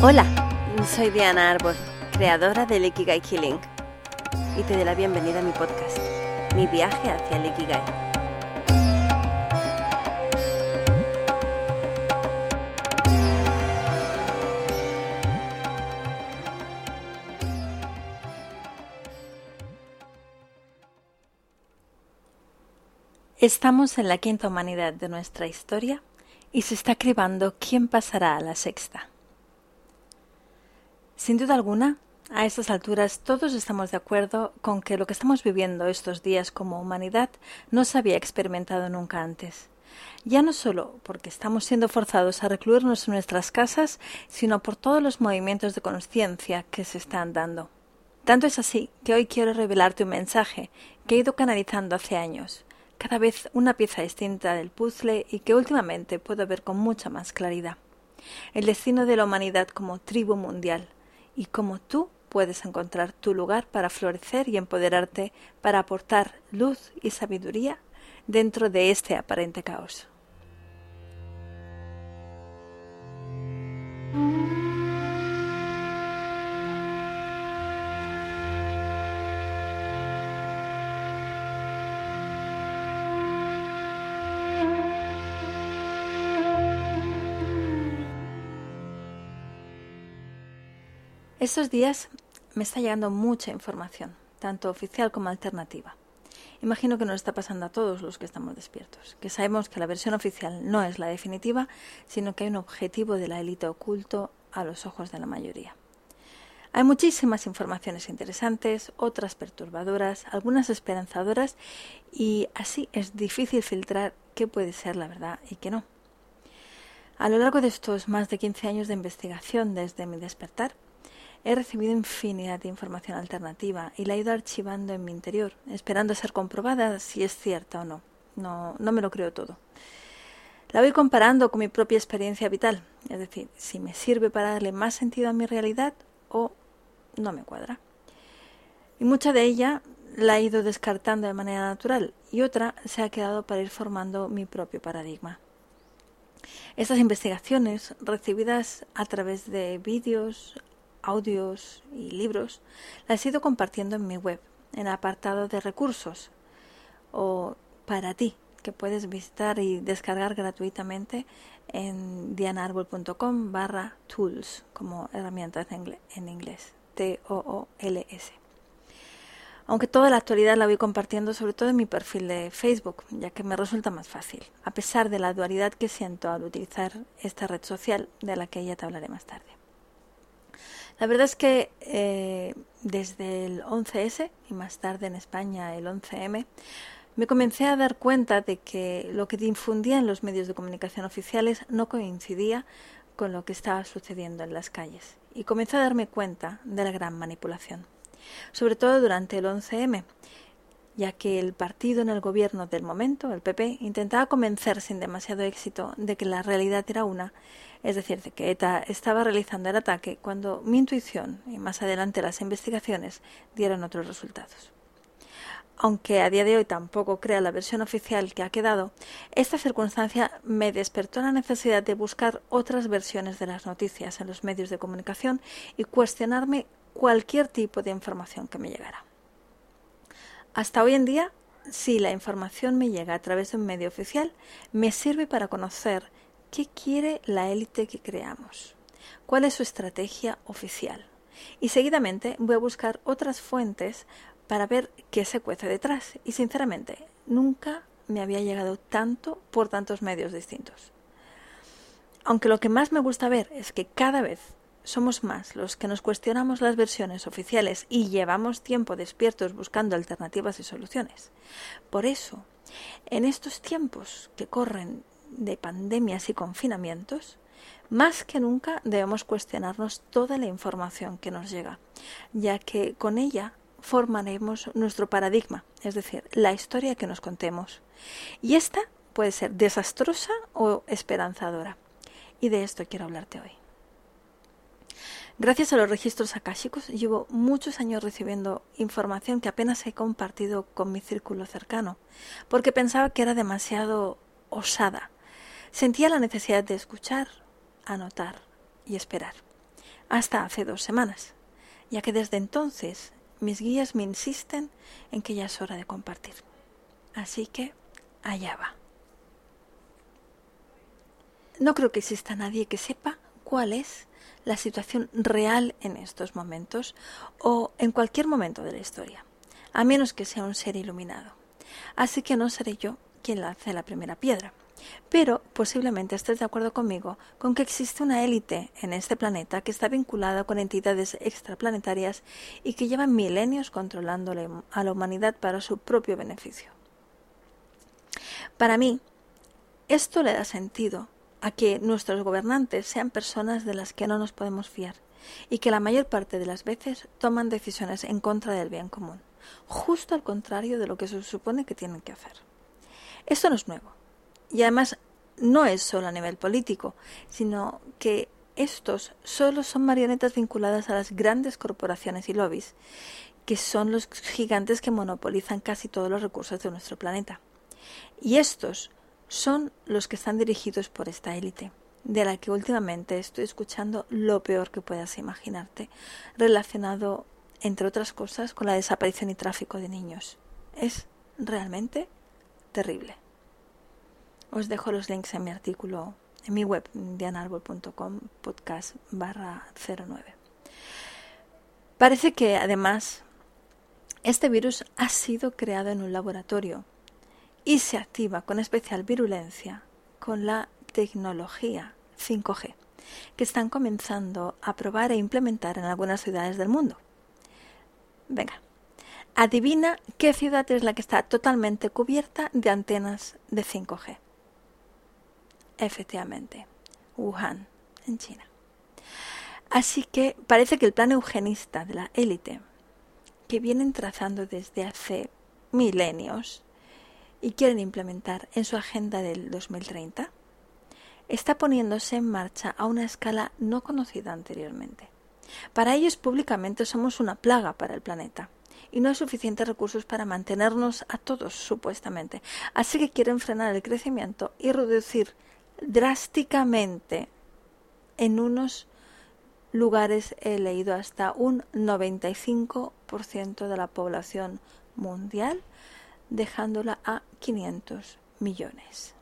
Hola, soy Diana Arbor, creadora del Ikigai Killing, y te doy la bienvenida a mi podcast, Mi viaje hacia el Ikigai. Estamos en la quinta humanidad de nuestra historia y se está cribando quién pasará a la sexta. Sin duda alguna, a estas alturas todos estamos de acuerdo con que lo que estamos viviendo estos días como humanidad no se había experimentado nunca antes. Ya no solo porque estamos siendo forzados a recluirnos en nuestras casas, sino por todos los movimientos de conciencia que se están dando. Tanto es así que hoy quiero revelarte un mensaje que he ido canalizando hace años cada vez una pieza distinta del puzzle y que últimamente puedo ver con mucha más claridad. El destino de la humanidad como tribu mundial y cómo tú puedes encontrar tu lugar para florecer y empoderarte para aportar luz y sabiduría dentro de este aparente caos. Estos días me está llegando mucha información, tanto oficial como alternativa. Imagino que nos está pasando a todos los que estamos despiertos, que sabemos que la versión oficial no es la definitiva, sino que hay un objetivo de la élite oculto a los ojos de la mayoría. Hay muchísimas informaciones interesantes, otras perturbadoras, algunas esperanzadoras y así es difícil filtrar qué puede ser la verdad y qué no. A lo largo de estos más de 15 años de investigación desde mi despertar, He recibido infinidad de información alternativa y la he ido archivando en mi interior, esperando ser comprobada si es cierta o no. No, no me lo creo todo. La voy comparando con mi propia experiencia vital, es decir, si me sirve para darle más sentido a mi realidad o no me cuadra. Y mucha de ella la he ido descartando de manera natural y otra se ha quedado para ir formando mi propio paradigma. Estas investigaciones, recibidas a través de vídeos, audios y libros, las he ido compartiendo en mi web, en el apartado de recursos o para ti, que puedes visitar y descargar gratuitamente en dianarbol.com barra tools, como herramientas en inglés, T-O-O-L-S. Aunque toda la actualidad la voy compartiendo sobre todo en mi perfil de Facebook, ya que me resulta más fácil, a pesar de la dualidad que siento al utilizar esta red social, de la que ya te hablaré más tarde. La verdad es que eh, desde el 11S y más tarde en España el 11M, me comencé a dar cuenta de que lo que difundía en los medios de comunicación oficiales no coincidía con lo que estaba sucediendo en las calles. Y comencé a darme cuenta de la gran manipulación, sobre todo durante el 11M, ya que el partido en el gobierno del momento, el PP, intentaba convencer sin demasiado éxito de que la realidad era una es decir, de que ETA estaba realizando el ataque cuando mi intuición y más adelante las investigaciones dieron otros resultados. Aunque a día de hoy tampoco crea la versión oficial que ha quedado, esta circunstancia me despertó la necesidad de buscar otras versiones de las noticias en los medios de comunicación y cuestionarme cualquier tipo de información que me llegara. Hasta hoy en día, si la información me llega a través de un medio oficial, me sirve para conocer ¿Qué quiere la élite que creamos? ¿Cuál es su estrategia oficial? Y seguidamente voy a buscar otras fuentes para ver qué se cuece detrás. Y sinceramente, nunca me había llegado tanto por tantos medios distintos. Aunque lo que más me gusta ver es que cada vez somos más los que nos cuestionamos las versiones oficiales y llevamos tiempo despiertos buscando alternativas y soluciones. Por eso, en estos tiempos que corren de pandemias y confinamientos, más que nunca debemos cuestionarnos toda la información que nos llega, ya que con ella formaremos nuestro paradigma, es decir, la historia que nos contemos. Y esta puede ser desastrosa o esperanzadora. Y de esto quiero hablarte hoy. Gracias a los registros akáshicos llevo muchos años recibiendo información que apenas he compartido con mi círculo cercano, porque pensaba que era demasiado osada Sentía la necesidad de escuchar, anotar y esperar. hasta hace dos semanas, ya que desde entonces mis guías me insisten en que ya es hora de compartir. Así que allá va. No creo que exista nadie que sepa cuál es la situación real en estos momentos o en cualquier momento de la historia, a menos que sea un ser iluminado. Así que no seré yo quien lance la primera piedra. Pero posiblemente estés de acuerdo conmigo con que existe una élite en este planeta que está vinculada con entidades extraplanetarias y que llevan milenios controlando a la humanidad para su propio beneficio. Para mí, esto le da sentido a que nuestros gobernantes sean personas de las que no nos podemos fiar y que la mayor parte de las veces toman decisiones en contra del bien común, justo al contrario de lo que se supone que tienen que hacer. Esto no es nuevo. Y además no es solo a nivel político, sino que estos solo son marionetas vinculadas a las grandes corporaciones y lobbies, que son los gigantes que monopolizan casi todos los recursos de nuestro planeta. Y estos son los que están dirigidos por esta élite, de la que últimamente estoy escuchando lo peor que puedas imaginarte, relacionado, entre otras cosas, con la desaparición y tráfico de niños. Es realmente terrible. Os dejo los links en mi artículo en mi web dianarbol.com podcast barra 09. Parece que además este virus ha sido creado en un laboratorio y se activa con especial virulencia con la tecnología 5G que están comenzando a probar e implementar en algunas ciudades del mundo. Venga, adivina qué ciudad es la que está totalmente cubierta de antenas de 5G efectivamente, Wuhan, en China. Así que parece que el plan eugenista de la élite, que vienen trazando desde hace milenios y quieren implementar en su agenda del 2030, está poniéndose en marcha a una escala no conocida anteriormente. Para ellos públicamente somos una plaga para el planeta y no hay suficientes recursos para mantenernos a todos, supuestamente. Así que quieren frenar el crecimiento y reducir drásticamente. En unos lugares he leído hasta un 95% de la población mundial, dejándola a 500 millones.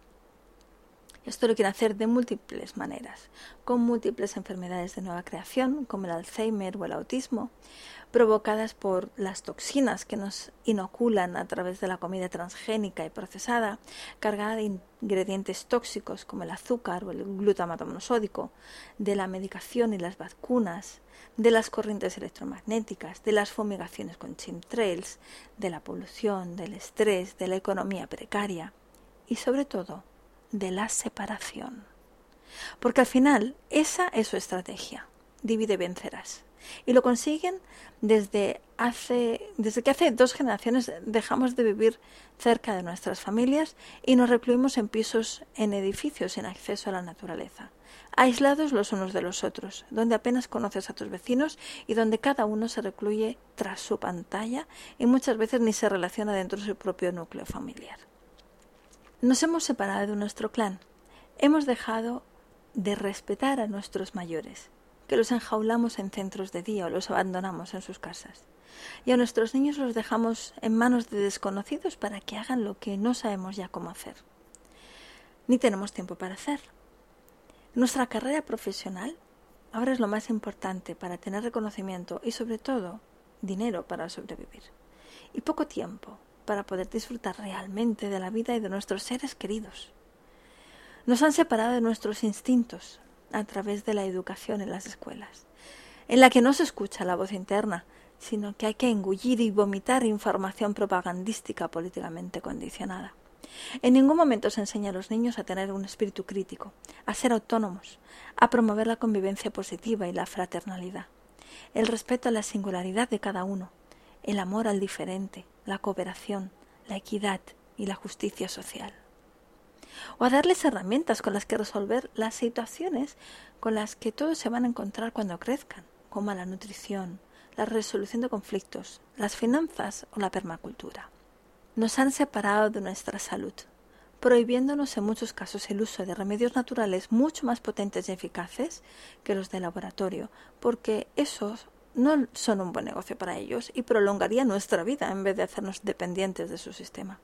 Esto lo quieren hacer de múltiples maneras, con múltiples enfermedades de nueva creación, como el Alzheimer o el autismo, provocadas por las toxinas que nos inoculan a través de la comida transgénica y procesada, cargada de ingredientes tóxicos como el azúcar o el glutamato monosódico, de la medicación y las vacunas, de las corrientes electromagnéticas, de las fumigaciones con chemtrails, de la polución, del estrés, de la economía precaria y sobre todo de la separación. Porque al final esa es su estrategia. Divide vencerás y lo consiguen desde hace desde que hace dos generaciones dejamos de vivir cerca de nuestras familias y nos recluimos en pisos en edificios sin acceso a la naturaleza aislados los unos de los otros, donde apenas conoces a tus vecinos y donde cada uno se recluye tras su pantalla y muchas veces ni se relaciona dentro de su propio núcleo familiar. Nos hemos separado de nuestro clan, hemos dejado de respetar a nuestros mayores que los enjaulamos en centros de día o los abandonamos en sus casas. Y a nuestros niños los dejamos en manos de desconocidos para que hagan lo que no sabemos ya cómo hacer. Ni tenemos tiempo para hacer. Nuestra carrera profesional ahora es lo más importante para tener reconocimiento y sobre todo dinero para sobrevivir. Y poco tiempo para poder disfrutar realmente de la vida y de nuestros seres queridos. Nos han separado de nuestros instintos, a través de la educación en las escuelas, en la que no se escucha la voz interna, sino que hay que engullir y vomitar información propagandística políticamente condicionada. En ningún momento se enseña a los niños a tener un espíritu crítico, a ser autónomos, a promover la convivencia positiva y la fraternalidad, el respeto a la singularidad de cada uno, el amor al diferente, la cooperación, la equidad y la justicia social o a darles herramientas con las que resolver las situaciones con las que todos se van a encontrar cuando crezcan, como la nutrición, la resolución de conflictos, las finanzas o la permacultura. Nos han separado de nuestra salud, prohibiéndonos en muchos casos el uso de remedios naturales mucho más potentes y eficaces que los de laboratorio, porque esos no son un buen negocio para ellos y prolongarían nuestra vida en vez de hacernos dependientes de su sistema.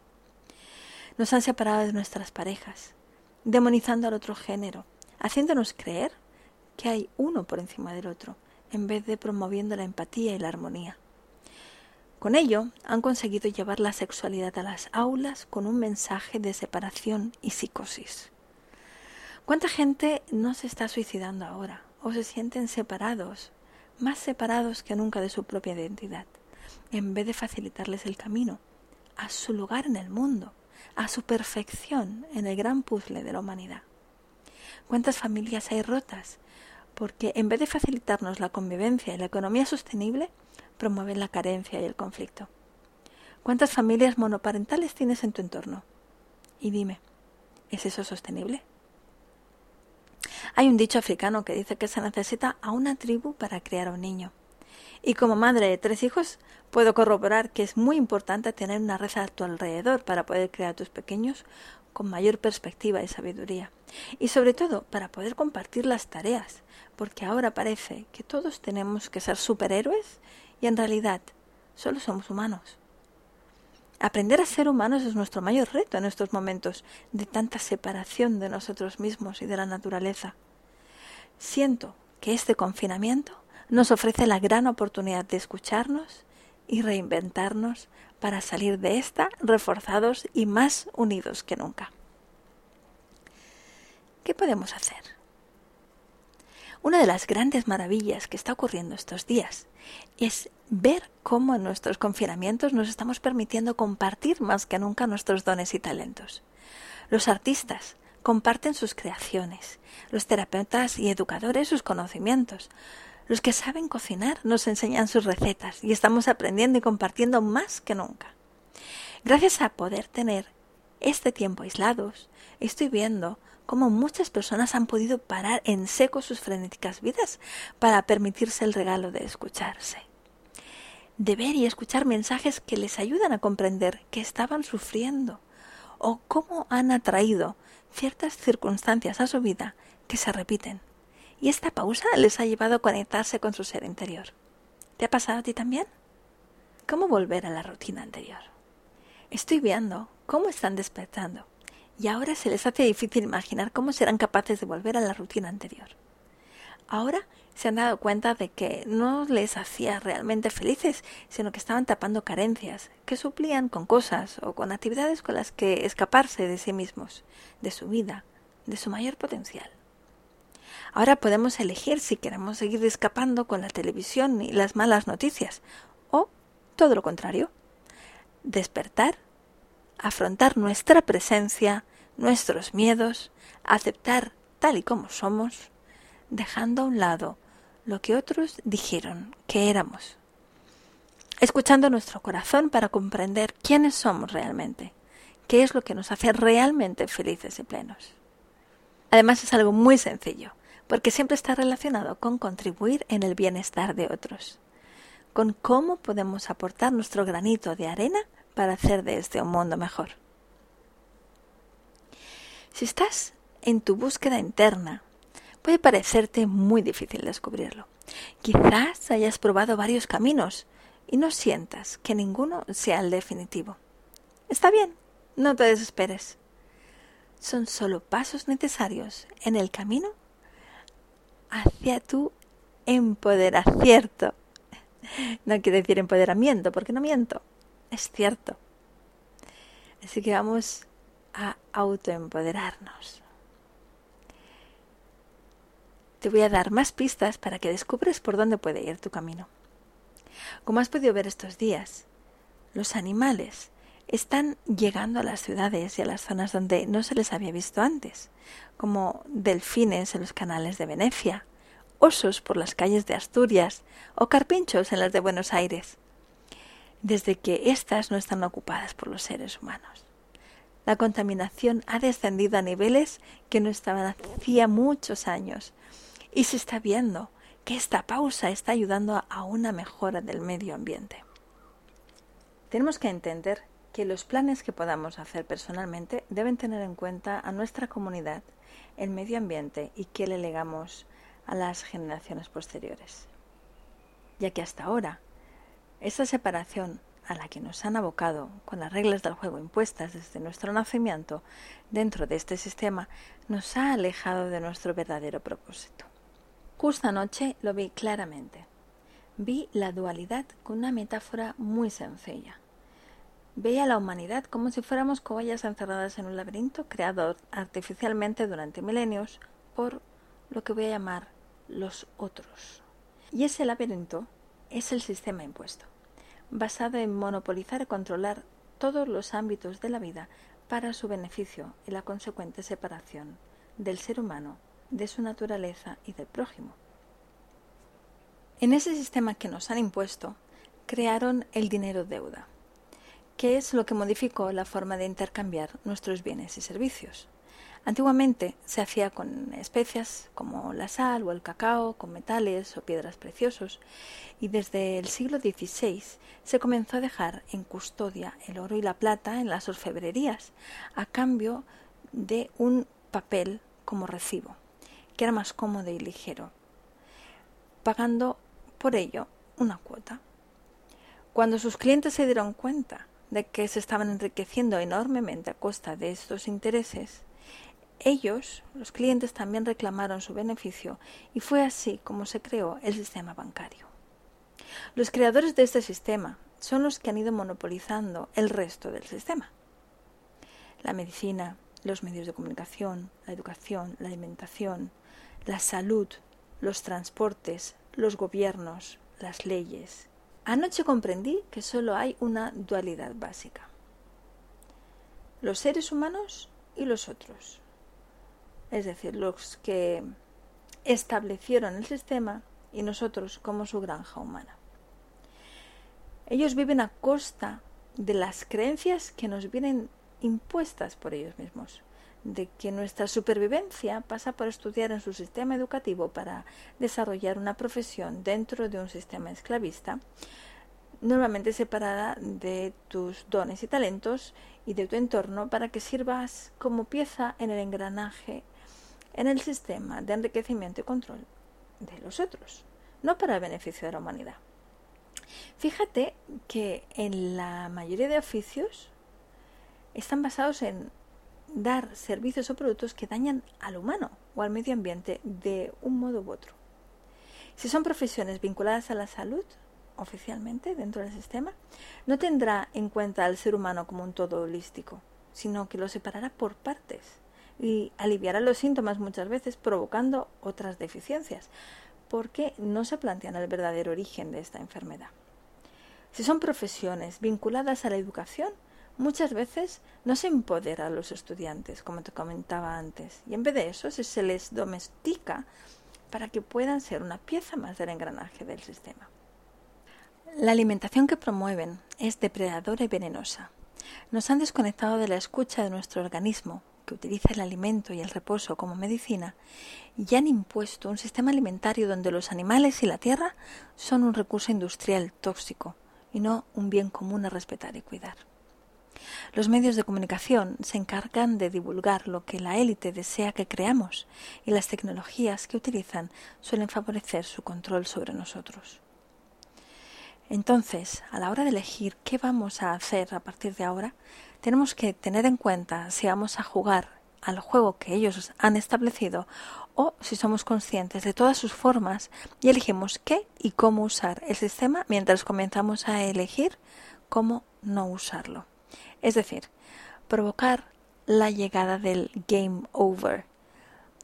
Nos han separado de nuestras parejas, demonizando al otro género, haciéndonos creer que hay uno por encima del otro, en vez de promoviendo la empatía y la armonía. Con ello han conseguido llevar la sexualidad a las aulas con un mensaje de separación y psicosis. ¿Cuánta gente no se está suicidando ahora o se sienten separados, más separados que nunca de su propia identidad, en vez de facilitarles el camino a su lugar en el mundo, a su perfección en el gran puzzle de la humanidad? ¿Cuántas familias hay rotas? Porque en vez de facilitarnos la convivencia y la economía sostenible, promueven la carencia y el conflicto. ¿Cuántas familias monoparentales tienes en tu entorno? Y dime, ¿es eso sostenible? Hay un dicho africano que dice que se necesita a una tribu para crear a un niño. Y como madre de tres hijos, puedo corroborar que es muy importante tener una red a tu alrededor para poder crear a tus pequeños con mayor perspectiva y sabiduría. Y sobre todo para poder compartir las tareas, porque ahora parece que todos tenemos que ser superhéroes y en realidad solo somos humanos. Aprender a ser humanos es nuestro mayor reto en estos momentos de tanta separación de nosotros mismos y de la naturaleza. Siento que este confinamiento nos ofrece la gran oportunidad de escucharnos y reinventarnos para salir de esta reforzados y más unidos que nunca. ¿Qué podemos hacer? Una de las grandes maravillas que está ocurriendo estos días es ver cómo en nuestros confinamientos nos estamos permitiendo compartir más que nunca nuestros dones y talentos. Los artistas comparten sus creaciones, los terapeutas y educadores sus conocimientos, los que saben cocinar nos enseñan sus recetas y estamos aprendiendo y compartiendo más que nunca. Gracias a poder tener este tiempo aislados, estoy viendo cómo muchas personas han podido parar en seco sus frenéticas vidas para permitirse el regalo de escucharse. De ver y escuchar mensajes que les ayudan a comprender que estaban sufriendo o cómo han atraído ciertas circunstancias a su vida que se repiten y esta pausa les ha llevado a conectarse con su ser interior. ¿Te ha pasado a ti también? ¿Cómo volver a la rutina anterior? Estoy viendo cómo están despertando y ahora se les hace difícil imaginar cómo serán capaces de volver a la rutina anterior. Ahora se han dado cuenta de que no les hacía realmente felices, sino que estaban tapando carencias, que suplían con cosas o con actividades con las que escaparse de sí mismos, de su vida, de su mayor potencial. Ahora podemos elegir si queremos seguir escapando con la televisión y las malas noticias o todo lo contrario, despertar, afrontar nuestra presencia, nuestros miedos, aceptar tal y como somos, dejando a un lado lo que otros dijeron que éramos, escuchando nuestro corazón para comprender quiénes somos realmente, qué es lo que nos hace realmente felices y plenos. Además es algo muy sencillo porque siempre está relacionado con contribuir en el bienestar de otros, con cómo podemos aportar nuestro granito de arena para hacer de este un mundo mejor. Si estás en tu búsqueda interna, puede parecerte muy difícil descubrirlo. Quizás hayas probado varios caminos y no sientas que ninguno sea el definitivo. Está bien, no te desesperes. Son solo pasos necesarios en el camino hacia tu empoderacierto. No quiere decir empoderamiento, porque no miento. Es cierto. Así que vamos a autoempoderarnos. Te voy a dar más pistas para que descubres por dónde puede ir tu camino. Como has podido ver estos días, los animales están llegando a las ciudades y a las zonas donde no se les había visto antes, como delfines en los canales de Venecia, osos por las calles de Asturias o carpinchos en las de Buenos Aires, desde que éstas no están ocupadas por los seres humanos. La contaminación ha descendido a niveles que no estaban hacía muchos años y se está viendo que esta pausa está ayudando a una mejora del medio ambiente. Tenemos que entender que los planes que podamos hacer personalmente deben tener en cuenta a nuestra comunidad, el medio ambiente y qué le legamos a las generaciones posteriores. Ya que hasta ahora, esa separación a la que nos han abocado con las reglas del juego impuestas desde nuestro nacimiento dentro de este sistema nos ha alejado de nuestro verdadero propósito. Justo anoche lo vi claramente. Vi la dualidad con una metáfora muy sencilla. Veía a la humanidad como si fuéramos cobayas encerradas en un laberinto creado artificialmente durante milenios por lo que voy a llamar los otros. Y ese laberinto es el sistema impuesto, basado en monopolizar y controlar todos los ámbitos de la vida para su beneficio y la consecuente separación del ser humano de su naturaleza y del prójimo. En ese sistema que nos han impuesto, crearon el dinero deuda, que es lo que modificó la forma de intercambiar nuestros bienes y servicios. Antiguamente se hacía con especias como la sal o el cacao, con metales o piedras preciosos, y desde el siglo XVI se comenzó a dejar en custodia el oro y la plata en las orfebrerías, a cambio de un papel como recibo, que era más cómodo y ligero, pagando por ello una cuota. Cuando sus clientes se dieron cuenta de que se estaban enriqueciendo enormemente a costa de estos intereses, ellos, los clientes, también reclamaron su beneficio y fue así como se creó el sistema bancario. Los creadores de este sistema son los que han ido monopolizando el resto del sistema. La medicina, los medios de comunicación, la educación, la alimentación, la salud, los transportes, los gobiernos, las leyes. Anoche comprendí que solo hay una dualidad básica. Los seres humanos y los otros. Es decir, los que establecieron el sistema y nosotros como su granja humana. Ellos viven a costa de las creencias que nos vienen impuestas por ellos mismos de que nuestra supervivencia pasa por estudiar en su sistema educativo para desarrollar una profesión dentro de un sistema esclavista, normalmente separada de tus dones y talentos y de tu entorno para que sirvas como pieza en el engranaje en el sistema de enriquecimiento y control de los otros, no para el beneficio de la humanidad. Fíjate que en la mayoría de oficios están basados en dar servicios o productos que dañan al humano o al medio ambiente de un modo u otro. Si son profesiones vinculadas a la salud, oficialmente dentro del sistema, no tendrá en cuenta al ser humano como un todo holístico, sino que lo separará por partes y aliviará los síntomas muchas veces provocando otras deficiencias, porque no se plantean el verdadero origen de esta enfermedad. Si son profesiones vinculadas a la educación, muchas veces no se empodera a los estudiantes, como te comentaba antes, y en vez de eso se les domestica para que puedan ser una pieza más del engranaje del sistema. La alimentación que promueven es depredadora y venenosa. Nos han desconectado de la escucha de nuestro organismo, que utiliza el alimento y el reposo como medicina, y han impuesto un sistema alimentario donde los animales y la tierra son un recurso industrial tóxico y no un bien común a respetar y cuidar. Los medios de comunicación se encargan de divulgar lo que la élite desea que creamos y las tecnologías que utilizan suelen favorecer su control sobre nosotros. Entonces, a la hora de elegir qué vamos a hacer a partir de ahora, tenemos que tener en cuenta si vamos a jugar al juego que ellos han establecido o si somos conscientes de todas sus formas y elegimos qué y cómo usar el sistema mientras comenzamos a elegir cómo no usarlo es decir, provocar la llegada del game over,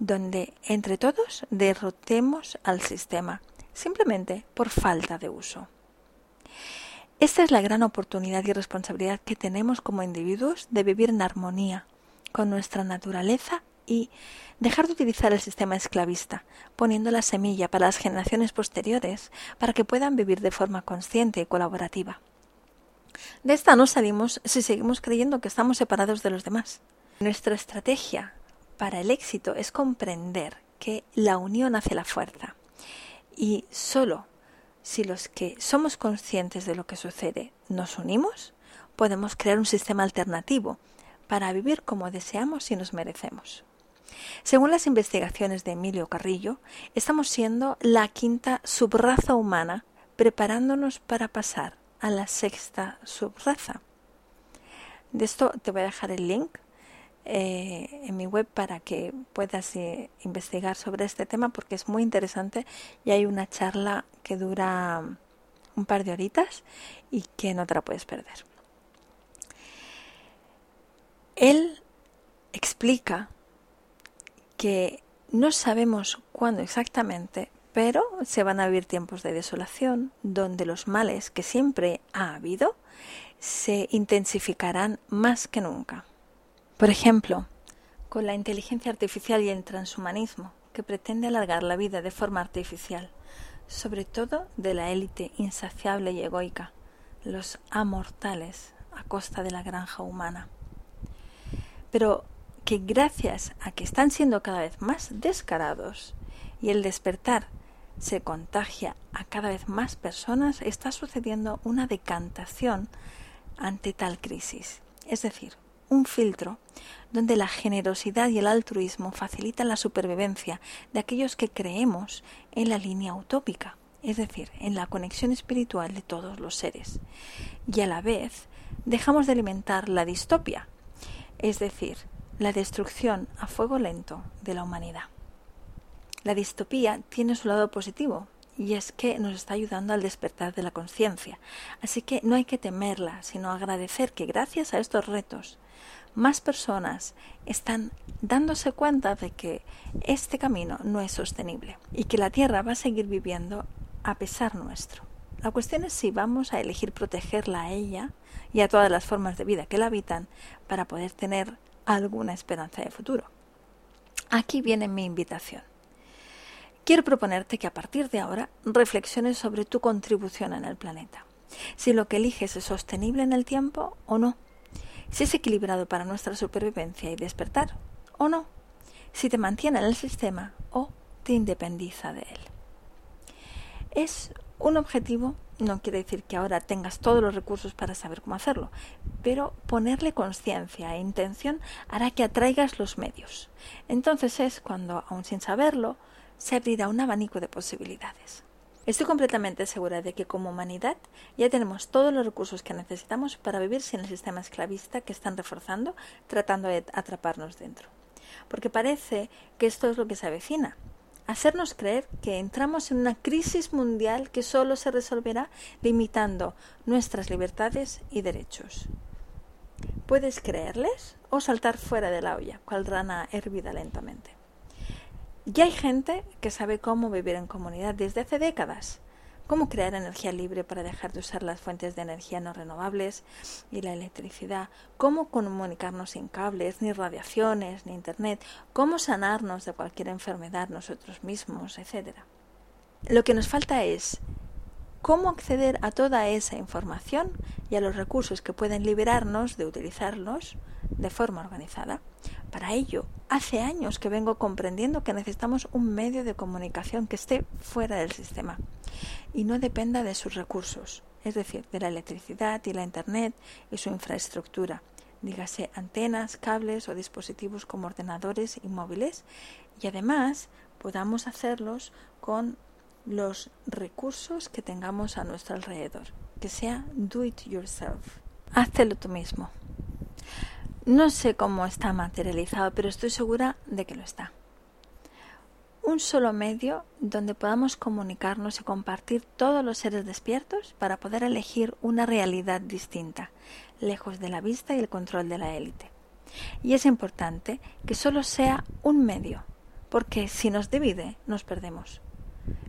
donde entre todos derrotemos al sistema, simplemente por falta de uso. Esta es la gran oportunidad y responsabilidad que tenemos como individuos de vivir en armonía con nuestra naturaleza y dejar de utilizar el sistema esclavista, poniendo la semilla para las generaciones posteriores para que puedan vivir de forma consciente y colaborativa. De esta no salimos si seguimos creyendo que estamos separados de los demás. Nuestra estrategia para el éxito es comprender que la unión hace la fuerza y solo si los que somos conscientes de lo que sucede nos unimos, podemos crear un sistema alternativo para vivir como deseamos y nos merecemos. Según las investigaciones de Emilio Carrillo, estamos siendo la quinta subraza humana preparándonos para pasar a la sexta subraza. De esto te voy a dejar el link eh, en mi web para que puedas eh, investigar sobre este tema porque es muy interesante y hay una charla que dura un par de horitas y que no te la puedes perder. Él explica que no sabemos cuándo exactamente, pero se van a vivir tiempos de desolación donde los males que siempre ha habido se intensificarán más que nunca. Por ejemplo, con la inteligencia artificial y el transhumanismo, que pretende alargar la vida de forma artificial, sobre todo de la élite insaciable y egoica, los amortales a costa de la granja humana. Pero que gracias a que están siendo cada vez más descarados y el despertar se contagia a cada vez más personas, está sucediendo una decantación ante tal crisis. Es decir, un filtro donde la generosidad y el altruismo facilitan la supervivencia de aquellos que creemos en la línea utópica, es decir, en la conexión espiritual de todos los seres. Y a la vez dejamos de alimentar la distopia, es decir, la destrucción a fuego lento de la humanidad. La distopía tiene su lado positivo, y es que nos está ayudando al despertar de la conciencia. Así que no hay que temerla, sino agradecer que gracias a estos retos, más personas están dándose cuenta de que este camino no es sostenible y que la Tierra va a seguir viviendo a pesar nuestro. La cuestión es si vamos a elegir protegerla a ella y a todas las formas de vida que la habitan para poder tener alguna esperanza de futuro. Aquí viene mi invitación. Quiero proponerte que a partir de ahora reflexiones sobre tu contribución en el planeta. Si lo que eliges es sostenible en el tiempo o no. Si es equilibrado para nuestra supervivencia y despertar o no. Si te mantiene en el sistema o te independiza de él. Es un objetivo, no quiere decir que ahora tengas todos los recursos para saber cómo hacerlo, pero ponerle conciencia e intención hará que atraigas los medios. Entonces es cuando, aun sin saberlo, se abrirá un abanico de posibilidades. Estoy completamente segura de que como humanidad ya tenemos todos los recursos que necesitamos para vivir sin el sistema esclavista que están reforzando, tratando de atraparnos dentro. Porque parece que esto es lo que se avecina. Hacernos creer que entramos en una crisis mundial que solo se resolverá limitando nuestras libertades y derechos. ¿Puedes creerles o saltar fuera de la olla, cual rana hervida lentamente? Ya hay gente que sabe cómo vivir en comunidad desde hace décadas, cómo crear energía libre para dejar de usar las fuentes de energía no renovables y la electricidad, cómo comunicarnos sin cables, ni radiaciones, ni internet, cómo sanarnos de cualquier enfermedad nosotros mismos, etc. Lo que nos falta es cómo acceder a toda esa información y a los recursos que pueden liberarnos de utilizarlos de forma organizada. Para ello, hace años que vengo comprendiendo que necesitamos un medio de comunicación que esté fuera del sistema y no dependa de sus recursos, es decir, de la electricidad y la Internet y su infraestructura, dígase antenas, cables o dispositivos como ordenadores y móviles, y además podamos hacerlos con los recursos que tengamos a nuestro alrededor, que sea do it yourself. Háztelo tú mismo. No sé cómo está materializado, pero estoy segura de que lo está. Un solo medio donde podamos comunicarnos y compartir todos los seres despiertos para poder elegir una realidad distinta, lejos de la vista y el control de la élite. Y es importante que solo sea un medio, porque si nos divide, nos perdemos.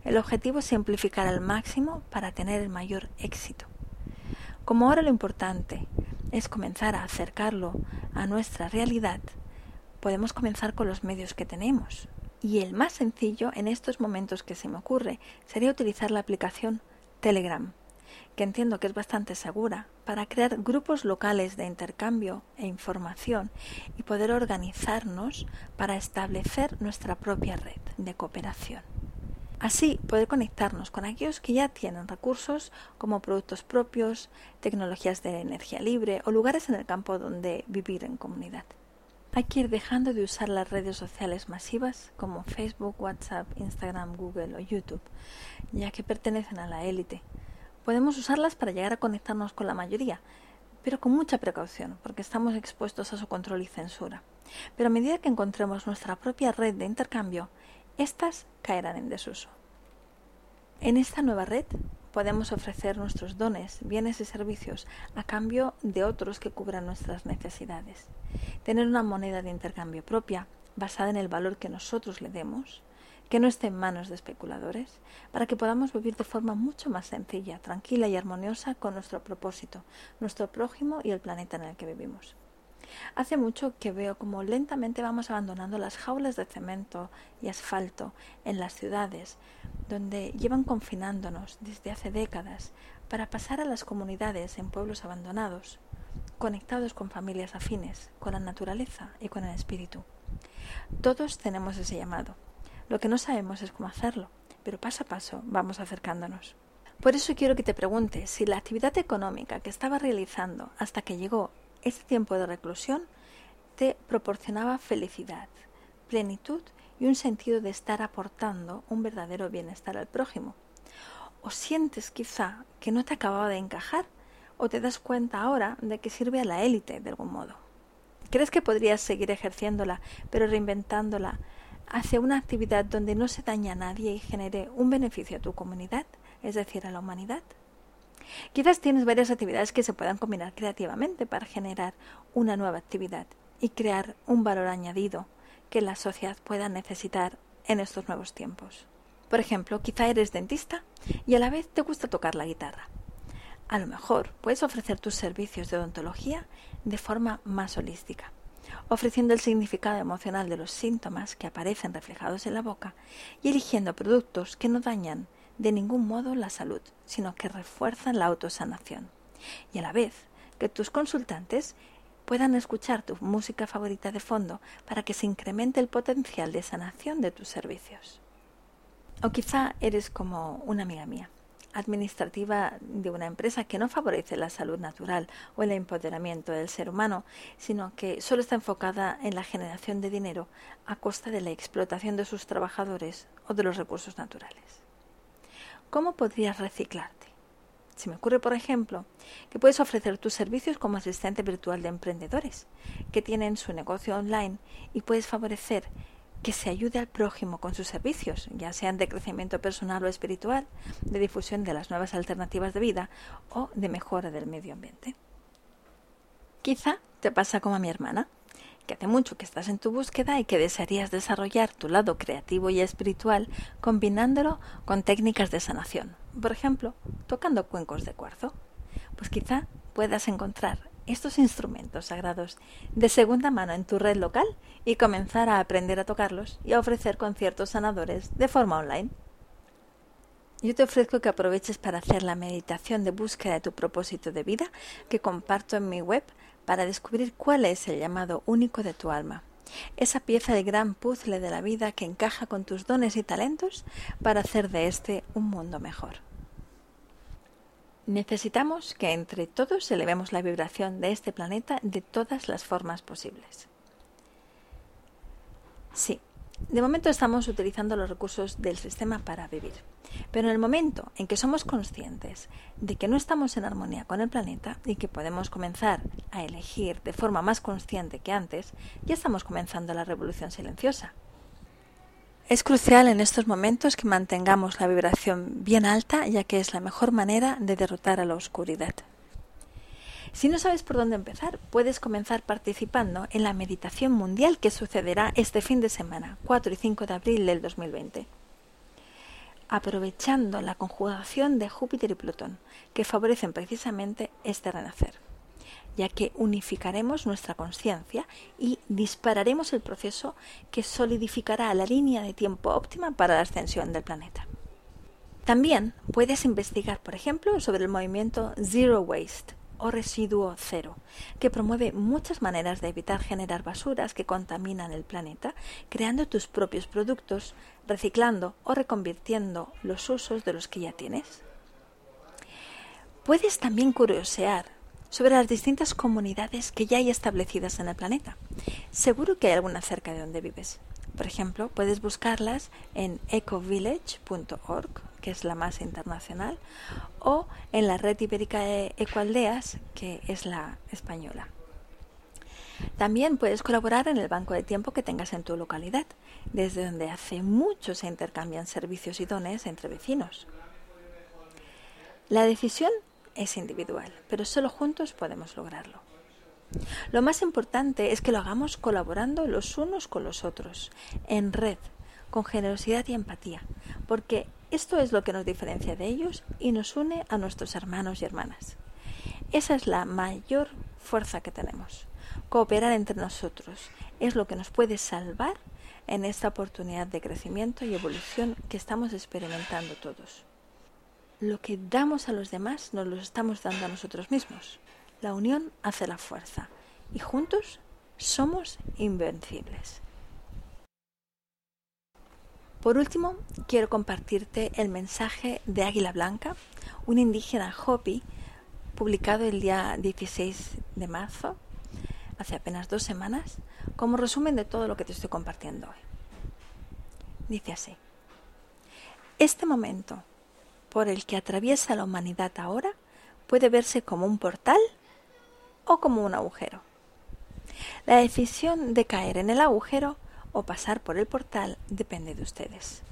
El objetivo es simplificar al máximo para tener el mayor éxito. Como ahora lo importante es comenzar a acercarlo a nuestra realidad, podemos comenzar con los medios que tenemos. Y el más sencillo en estos momentos que se me ocurre sería utilizar la aplicación Telegram, que entiendo que es bastante segura, para crear grupos locales de intercambio e información y poder organizarnos para establecer nuestra propia red de cooperación. Así poder conectarnos con aquellos que ya tienen recursos como productos propios, tecnologías de energía libre o lugares en el campo donde vivir en comunidad. Hay que ir dejando de usar las redes sociales masivas como Facebook, WhatsApp, Instagram, Google o YouTube, ya que pertenecen a la élite. Podemos usarlas para llegar a conectarnos con la mayoría, pero con mucha precaución, porque estamos expuestos a su control y censura. Pero a medida que encontremos nuestra propia red de intercambio, estas caerán en desuso. En esta nueva red podemos ofrecer nuestros dones, bienes y servicios a cambio de otros que cubran nuestras necesidades. Tener una moneda de intercambio propia, basada en el valor que nosotros le demos, que no esté en manos de especuladores, para que podamos vivir de forma mucho más sencilla, tranquila y armoniosa con nuestro propósito, nuestro prójimo y el planeta en el que vivimos. Hace mucho que veo como lentamente vamos abandonando las jaulas de cemento y asfalto en las ciudades, donde llevan confinándonos desde hace décadas, para pasar a las comunidades en pueblos abandonados, conectados con familias afines, con la naturaleza y con el espíritu. Todos tenemos ese llamado, lo que no sabemos es cómo hacerlo, pero paso a paso vamos acercándonos. Por eso quiero que te preguntes si la actividad económica que estaba realizando hasta que llegó este tiempo de reclusión te proporcionaba felicidad, plenitud y un sentido de estar aportando un verdadero bienestar al prójimo. O sientes quizá que no te acababa de encajar o te das cuenta ahora de que sirve a la élite de algún modo. ¿Crees que podrías seguir ejerciéndola, pero reinventándola hacia una actividad donde no se daña a nadie y genere un beneficio a tu comunidad, es decir, a la humanidad. Quizás tienes varias actividades que se puedan combinar creativamente para generar una nueva actividad y crear un valor añadido que la sociedad pueda necesitar en estos nuevos tiempos. Por ejemplo, quizá eres dentista y a la vez te gusta tocar la guitarra. A lo mejor puedes ofrecer tus servicios de odontología de forma más holística ofreciendo el significado emocional de los síntomas que aparecen reflejados en la boca y eligiendo productos que no dañan de ningún modo la salud, sino que refuerzan la autosanación. Y a la vez que tus consultantes puedan escuchar tu música favorita de fondo para que se incremente el potencial de sanación de tus servicios. O quizá eres como una amiga mía administrativa de una empresa que no favorece la salud natural o el empoderamiento del ser humano, sino que solo está enfocada en la generación de dinero a costa de la explotación de sus trabajadores o de los recursos naturales. ¿Cómo podrías reciclarte? Se me ocurre, por ejemplo, que puedes ofrecer tus servicios como asistente virtual de emprendedores que tienen su negocio online y puedes favorecer que se ayude al prójimo con sus servicios, ya sean de crecimiento personal o espiritual, de difusión de las nuevas alternativas de vida o de mejora del medio ambiente. Quizá te pasa como a mi hermana, que hace mucho que estás en tu búsqueda y que desearías desarrollar tu lado creativo y espiritual combinándolo con técnicas de sanación, por ejemplo, tocando cuencos de cuarzo. Pues quizá puedas encontrar estos instrumentos sagrados de segunda mano en tu red local y comenzar a aprender a tocarlos y a ofrecer conciertos sanadores de forma online. Yo te ofrezco que aproveches para hacer la meditación de búsqueda de tu propósito de vida que comparto en mi web para descubrir cuál es el llamado único de tu alma. Esa pieza del gran puzzle de la vida que encaja con tus dones y talentos para hacer de este un mundo mejor. Necesitamos que entre todos elevemos la vibración de este planeta de todas las formas posibles. Sí, de momento estamos utilizando los recursos del sistema para vivir, pero en el momento en que somos conscientes de que no estamos en armonía con el planeta y que podemos comenzar a elegir de forma más consciente que antes, ya estamos comenzando la revolución silenciosa, es crucial en estos momentos que mantengamos la vibración bien alta, ya que es la mejor manera de derrotar a la oscuridad. Si no sabes por dónde empezar, puedes comenzar participando en la meditación mundial que sucederá este fin de semana, 4 y 5 de abril del 2020 aprovechando la conjugación de Júpiter y Plutón, que favorecen precisamente este renacer ya que unificaremos nuestra conciencia y dispararemos el proceso que solidificará la línea de tiempo óptima para la ascensión del planeta. También puedes investigar, por ejemplo, sobre el movimiento Zero Waste, o residuo cero, que promueve muchas maneras de evitar generar basuras que contaminan el planeta, creando tus propios productos, reciclando o reconvirtiendo los usos de los que ya tienes. Puedes también curiosear sobre las distintas comunidades que ya hay establecidas en el planeta. Seguro que hay alguna cerca de donde vives. Por ejemplo, puedes buscarlas en ecovillage.org, que es la más internacional, o en la red ibérica de Ecoaldeas, que es la española. También puedes colaborar en el banco de tiempo que tengas en tu localidad, desde donde hace mucho se intercambian servicios y dones entre vecinos. La decisión es individual, pero solo juntos podemos lograrlo. Lo más importante es que lo hagamos colaborando los unos con los otros, en red, con generosidad y empatía, porque esto es lo que nos diferencia de ellos y nos une a nuestros hermanos y hermanas. Esa es la mayor fuerza que tenemos. Cooperar entre nosotros es lo que nos puede salvar en esta oportunidad de crecimiento y evolución que estamos experimentando todos. Lo que damos a los demás nos lo estamos dando a nosotros mismos. La unión hace la fuerza y juntos somos invencibles. Por último, quiero compartirte el mensaje de Águila Blanca, un indígena Hopi, publicado el día 16 de marzo, hace apenas dos semanas, como resumen de todo lo que te estoy compartiendo hoy. Dice así, este momento por el que atraviesa la humanidad ahora puede verse como un portal o como un agujero. La decisión de caer en el agujero o pasar por el portal depende de ustedes.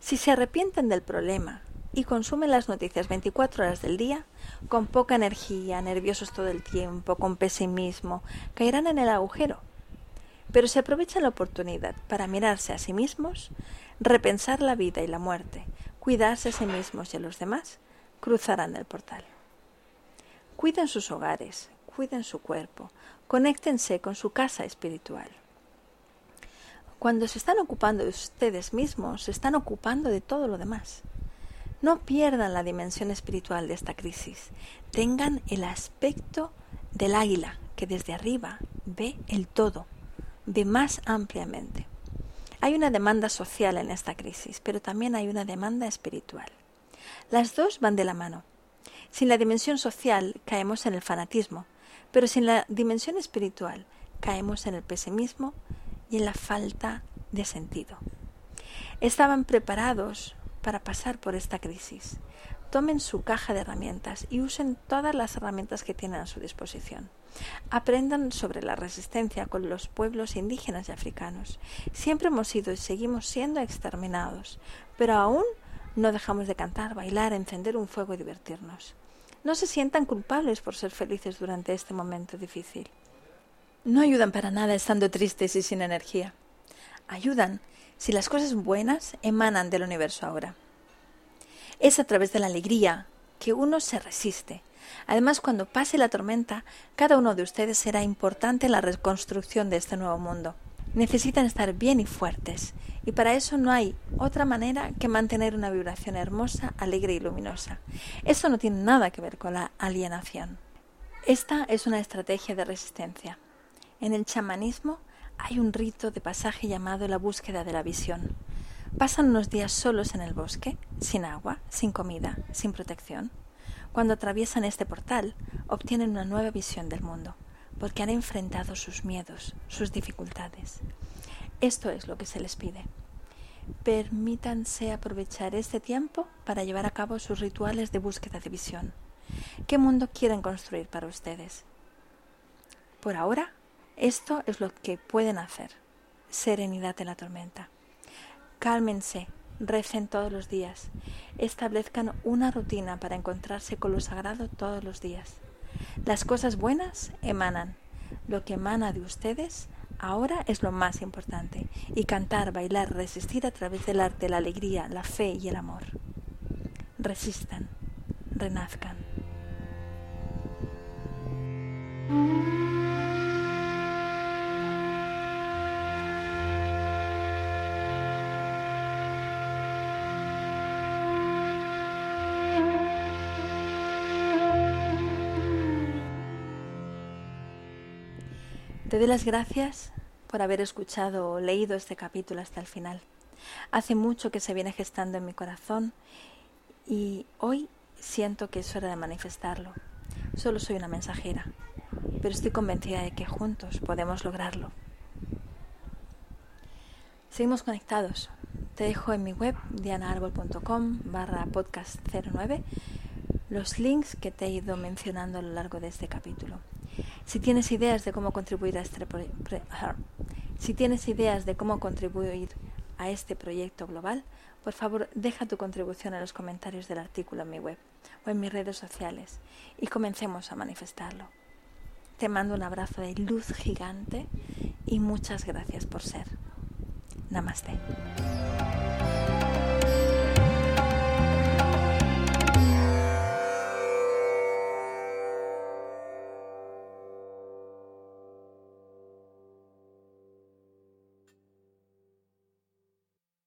Si se arrepienten del problema y consumen las noticias 24 horas del día, con poca energía, nerviosos todo el tiempo, con pesimismo, caerán en el agujero. Pero si aprovechan la oportunidad para mirarse a sí mismos, repensar la vida y la muerte, cuidarse a sí mismos y a los demás, cruzarán el portal. Cuiden sus hogares, cuiden su cuerpo, conéctense con su casa espiritual. Cuando se están ocupando de ustedes mismos, se están ocupando de todo lo demás. No pierdan la dimensión espiritual de esta crisis. Tengan el aspecto del águila que desde arriba ve el todo, ve más ampliamente. Hay una demanda social en esta crisis, pero también hay una demanda espiritual. Las dos van de la mano. Sin la dimensión social caemos en el fanatismo, pero sin la dimensión espiritual caemos en el pesimismo y en la falta de sentido. Estaban preparados para pasar por esta crisis. Tomen su caja de herramientas y usen todas las herramientas que tienen a su disposición. Aprendan sobre la resistencia con los pueblos indígenas y africanos. Siempre hemos sido y seguimos siendo exterminados, pero aún no dejamos de cantar, bailar, encender un fuego y divertirnos. No se sientan culpables por ser felices durante este momento difícil. No ayudan para nada estando tristes y sin energía. Ayudan si las cosas buenas emanan del universo ahora. Es a través de la alegría que uno se resiste. Además, cuando pase la tormenta, cada uno de ustedes será importante en la reconstrucción de este nuevo mundo. Necesitan estar bien y fuertes, y para eso no hay otra manera que mantener una vibración hermosa, alegre y luminosa. Eso no tiene nada que ver con la alienación. Esta es una estrategia de resistencia. En el chamanismo hay un rito de pasaje llamado la búsqueda de la visión. Pasan unos días solos en el bosque, sin agua, sin comida, sin protección. Cuando atraviesan este portal, obtienen una nueva visión del mundo, porque han enfrentado sus miedos, sus dificultades. Esto es lo que se les pide. Permítanse aprovechar este tiempo para llevar a cabo sus rituales de búsqueda de visión. ¿Qué mundo quieren construir para ustedes? Por ahora, esto es lo que pueden hacer. Serenidad en la tormenta. Cálmense, recen todos los días. Establezcan una rutina para encontrarse con lo sagrado todos los días. Las cosas buenas emanan. Lo que emana de ustedes ahora es lo más importante. Y cantar, bailar, resistir a través del arte, la alegría, la fe y el amor. Resistan, renazcan. Te doy las gracias por haber escuchado o leído este capítulo hasta el final. Hace mucho que se viene gestando en mi corazón y hoy siento que es hora de manifestarlo. Solo soy una mensajera, pero estoy convencida de que juntos podemos lograrlo. Seguimos conectados. Te dejo en mi web dianaarbol.com barra podcast 09 los links que te he ido mencionando a lo largo de este capítulo. Si tienes ideas de cómo contribuir a este si tienes ideas de cómo contribuir a este proyecto global, por favor deja tu contribución en los comentarios del artículo en mi web o en mis redes sociales y comencemos a manifestarlo. Te mando un abrazo de luz gigante y muchas gracias por ser. Namaste.